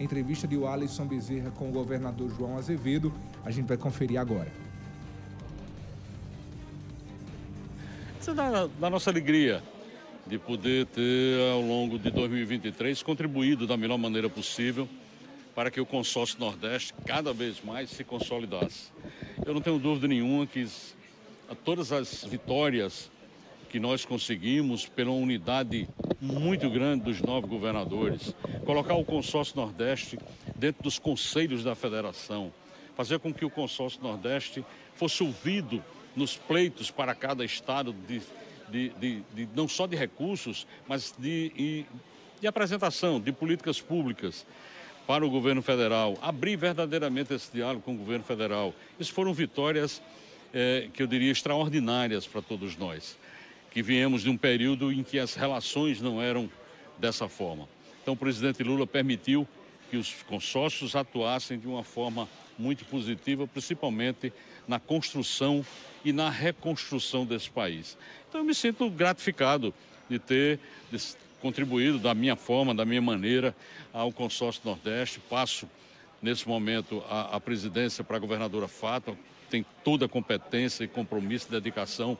Entrevista de Alisson Bezerra com o governador João Azevedo. A gente vai conferir agora. Isso é da, da nossa alegria de poder ter, ao longo de 2023, contribuído da melhor maneira possível para que o consórcio Nordeste cada vez mais se consolidasse. Eu não tenho dúvida nenhuma que todas as vitórias que nós conseguimos pela unidade muito grande dos nove governadores, colocar o consórcio Nordeste dentro dos conselhos da federação, fazer com que o consórcio Nordeste fosse ouvido nos pleitos para cada estado de, de, de, de não só de recursos, mas de, de apresentação de políticas públicas para o governo federal, abrir verdadeiramente esse diálogo com o governo federal. Isso foram vitórias é, que eu diria extraordinárias para todos nós, que viemos de um período em que as relações não eram dessa forma. Então, o presidente Lula permitiu que os consórcios atuassem de uma forma muito positiva, principalmente na construção e na reconstrução desse país. Então, eu me sinto gratificado de ter contribuído da minha forma, da minha maneira, ao consórcio Nordeste. Passo, nesse momento, a, a presidência para a governadora Fátima, tem toda a competência e compromisso e dedicação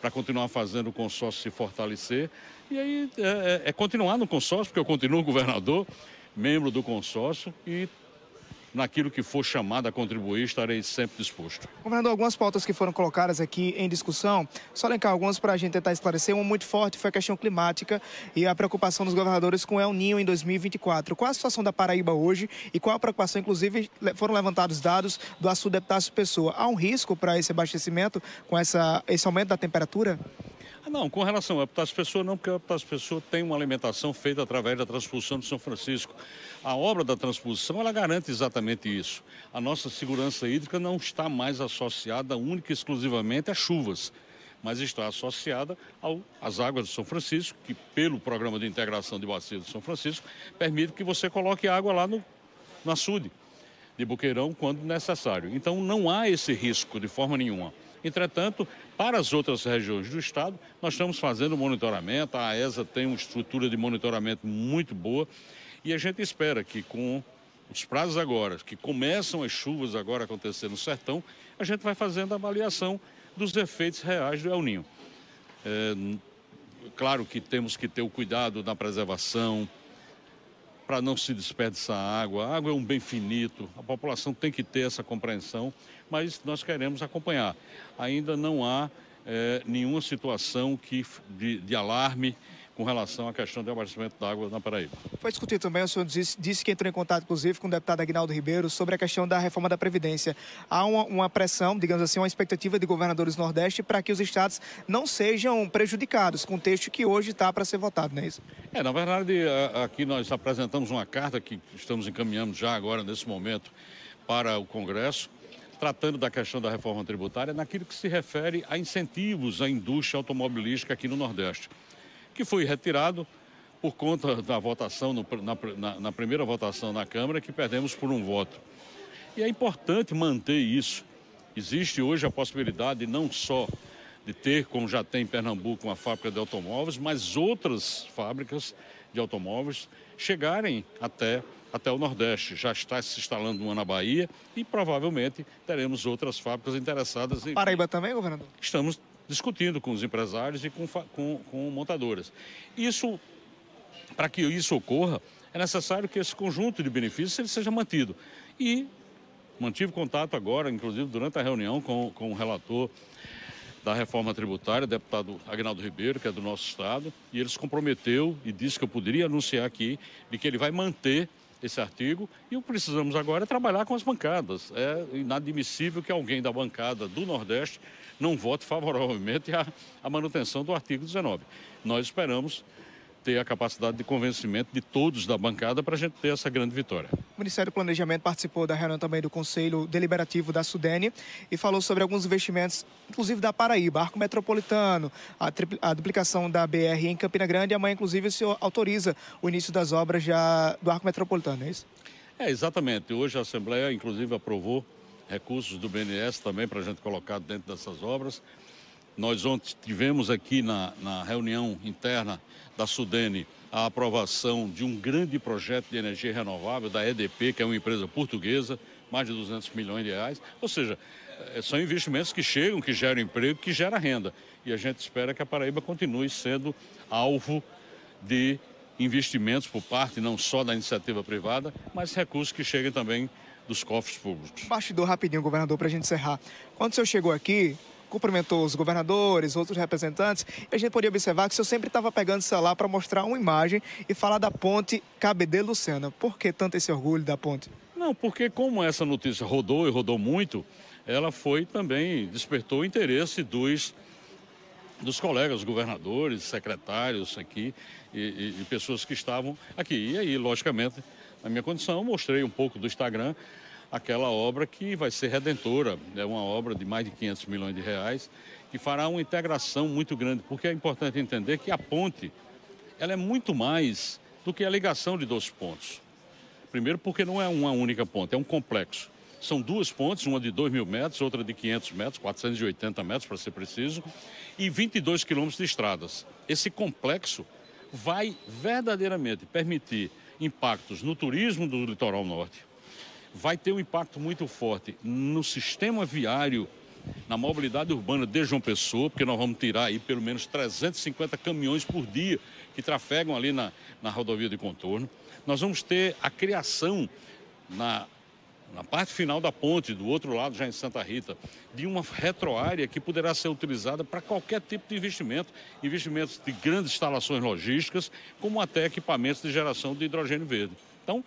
para continuar fazendo o consórcio se fortalecer. E aí é, é, é continuar no consórcio, porque eu continuo governador, membro do consórcio e naquilo que for chamado a contribuir, estarei sempre disposto. Governador, algumas pautas que foram colocadas aqui em discussão, só elencar algumas para a gente tentar esclarecer. Uma muito forte foi a questão climática e a preocupação dos governadores com El Ninho em 2024. Qual a situação da Paraíba hoje e qual a preocupação? Inclusive, foram levantados dados do Açul Deputado Pessoa. Há um risco para esse abastecimento com essa, esse aumento da temperatura? Ah, não, com relação ao Epitácio não, porque o Epitácio Pessoa tem uma alimentação feita através da transposição de São Francisco. A obra da transposição, ela garante exatamente isso. A nossa segurança hídrica não está mais associada única e exclusivamente a chuvas, mas está associada ao, às águas de São Francisco, que pelo Programa de Integração de Bacia de São Francisco, permite que você coloque água lá no, no açude de Boqueirão quando necessário. Então não há esse risco de forma nenhuma. Entretanto, para as outras regiões do estado, nós estamos fazendo monitoramento, a AESA tem uma estrutura de monitoramento muito boa e a gente espera que com os prazos agora, que começam as chuvas agora a acontecer no sertão, a gente vai fazendo a avaliação dos efeitos reais do El Ninho. É, claro que temos que ter o cuidado na preservação, para não se desperdiçar água. A água é um bem finito, a população tem que ter essa compreensão, mas nós queremos acompanhar. Ainda não há é, nenhuma situação que, de, de alarme com relação à questão do abastecimento da água na Paraíba. Foi discutido também, o senhor disse, disse, que entrou em contato, inclusive, com o deputado Aguinaldo Ribeiro sobre a questão da reforma da Previdência. Há uma, uma pressão, digamos assim, uma expectativa de governadores do Nordeste para que os estados não sejam prejudicados com o texto que hoje está para ser votado, não é isso? É, na verdade, aqui nós apresentamos uma carta que estamos encaminhando já agora, nesse momento, para o Congresso, tratando da questão da reforma tributária naquilo que se refere a incentivos à indústria automobilística aqui no Nordeste que foi retirado por conta da votação, no, na, na, na primeira votação na Câmara, que perdemos por um voto. E é importante manter isso. Existe hoje a possibilidade não só de ter, como já tem em Pernambuco, uma fábrica de automóveis, mas outras fábricas de automóveis chegarem até, até o Nordeste. Já está se instalando uma na Bahia e provavelmente teremos outras fábricas interessadas. Em... Paraíba também, governador? Estamos discutindo com os empresários e com, com, com montadoras. Isso, para que isso ocorra, é necessário que esse conjunto de benefícios ele seja mantido. E mantive contato agora, inclusive durante a reunião com, com o relator da reforma tributária, deputado Agnaldo Ribeiro, que é do nosso estado, e ele se comprometeu e disse que eu poderia anunciar aqui de que ele vai manter esse artigo e o que precisamos agora é trabalhar com as bancadas. É inadmissível que alguém da bancada do Nordeste não vote favoravelmente à, à manutenção do artigo 19. Nós esperamos ter a capacidade de convencimento de todos da bancada para a gente ter essa grande vitória. O Ministério do Planejamento participou da reunião também do Conselho Deliberativo da Sudene e falou sobre alguns investimentos, inclusive da Paraíba, Arco Metropolitano, a, a duplicação da BR em Campina Grande. E amanhã, inclusive, o senhor autoriza o início das obras já do Arco Metropolitano, é isso? É, exatamente. Hoje a Assembleia, inclusive, aprovou recursos do BNS também para a gente colocar dentro dessas obras. Nós ontem tivemos aqui na, na reunião interna da Sudene a aprovação de um grande projeto de energia renovável da EDP, que é uma empresa portuguesa, mais de 200 milhões de reais. Ou seja, eh, são investimentos que chegam, que geram emprego, que geram renda. E a gente espera que a Paraíba continue sendo alvo de investimentos por parte não só da iniciativa privada, mas recursos que cheguem também dos cofres públicos. Bastidor rapidinho, governador, para a gente encerrar. Quando o senhor chegou aqui, cumprimentou os governadores, outros representantes, e a gente podia observar que o senhor sempre estava pegando o celular para mostrar uma imagem e falar da ponte KBD Luciana. Por que tanto esse orgulho da ponte? Não, porque como essa notícia rodou e rodou muito, ela foi também, despertou o interesse dos dos colegas governadores, secretários aqui e, e, e, pessoas que estavam aqui. E aí, logicamente, na minha condição, mostrei um pouco do Instagram aquela obra que vai ser redentora. É uma obra de mais de 500 milhões de reais que fará uma integração muito grande, porque é importante entender que a ponte ela é muito mais do que a ligação de dois pontos. Primeiro, porque não é uma única ponte, é um complexo. São duas pontes, uma de 2 mil metros, outra de 500 metros, 480 metros para ser preciso, e 22 quilômetros de estradas. Esse complexo vai verdadeiramente permitir impactos no turismo do litoral norte, vai ter um impacto muito forte no sistema viário, na mobilidade urbana de João Pessoa, porque nós vamos tirar aí pelo menos 350 caminhões por dia que trafegam ali na, na rodovia de contorno. Nós vamos ter a criação na na parte final da ponte, do outro lado, já em Santa Rita, de uma retroárea que poderá ser utilizada para qualquer tipo de investimento, investimentos de grandes instalações logísticas, como até equipamentos de geração de hidrogênio verde. Então,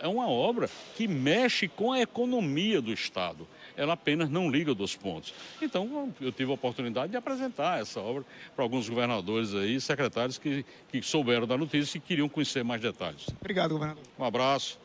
é uma é obra que mexe com a economia do Estado. Ela apenas não liga dos pontos. Então, eu tive a oportunidade de apresentar essa obra para alguns governadores aí, secretários que, que souberam da notícia e queriam conhecer mais detalhes. Obrigado, governador. Um abraço.